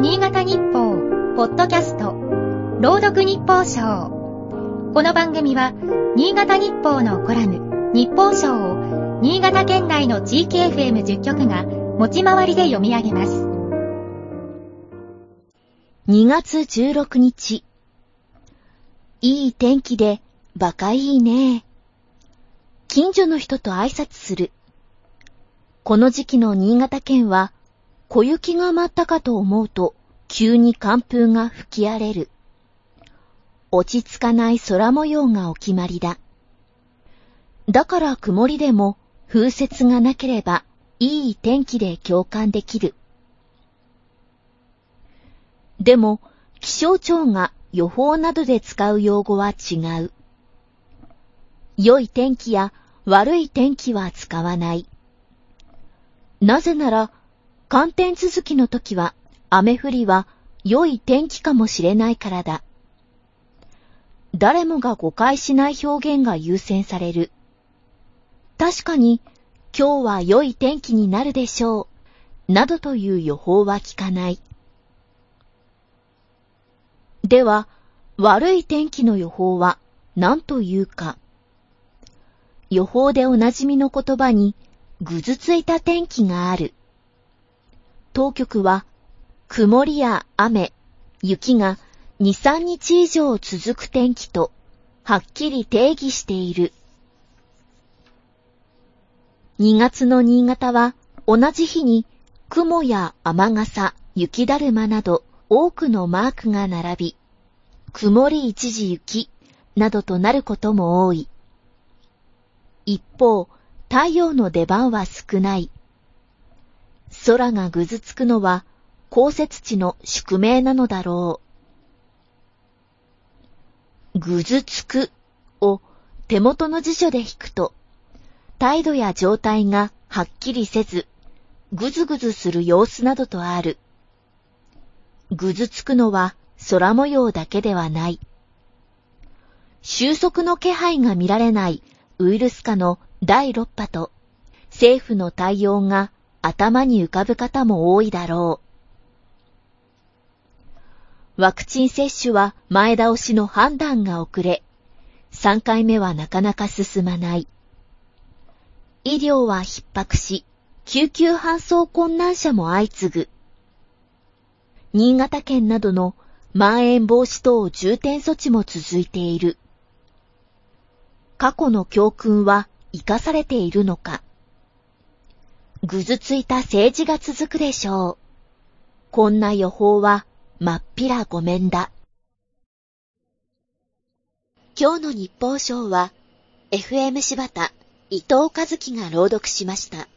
新潟日報、ポッドキャスト、朗読日報賞。この番組は、新潟日報のコラム、日報賞を、新潟県内の地域 FM10 局が、持ち回りで読み上げます。2月16日。いい天気で、バカいいね。近所の人と挨拶する。この時期の新潟県は、小雪が舞ったかと思うと、急に寒風が吹き荒れる。落ち着かない空模様がお決まりだ。だから曇りでも風雪がなければいい天気で共感できる。でも気象庁が予報などで使う用語は違う。良い天気や悪い天気は使わない。なぜなら、寒天続きの時は、雨降りは良い天気かもしれないからだ。誰もが誤解しない表現が優先される。確かに、今日は良い天気になるでしょう、などという予報は聞かない。では、悪い天気の予報は何というか。予報でおなじみの言葉に、ぐずついた天気がある。当局は、曇りや雨、雪が2、3日以上続く天気と、はっきり定義している。2月の新潟は、同じ日に、雲や雨傘、雪だるまなど多くのマークが並び、曇り一時雪などとなることも多い。一方、太陽の出番は少ない。空がぐずつくのは降雪地の宿命なのだろう。ぐずつくを手元の辞書で引くと、態度や状態がはっきりせず、ぐずぐずする様子などとある。ぐずつくのは空模様だけではない。収束の気配が見られないウイルス化の第6波と政府の対応が頭に浮かぶ方も多いだろう。ワクチン接種は前倒しの判断が遅れ、3回目はなかなか進まない。医療は逼迫し、救急搬送困難者も相次ぐ。新潟県などのまん延防止等重点措置も続いている。過去の教訓は生かされているのか。ぐずついた政治が続くでしょう。こんな予報は、まっぴらごめんだ。今日の日報賞は、FM 柴田、伊藤和樹が朗読しました。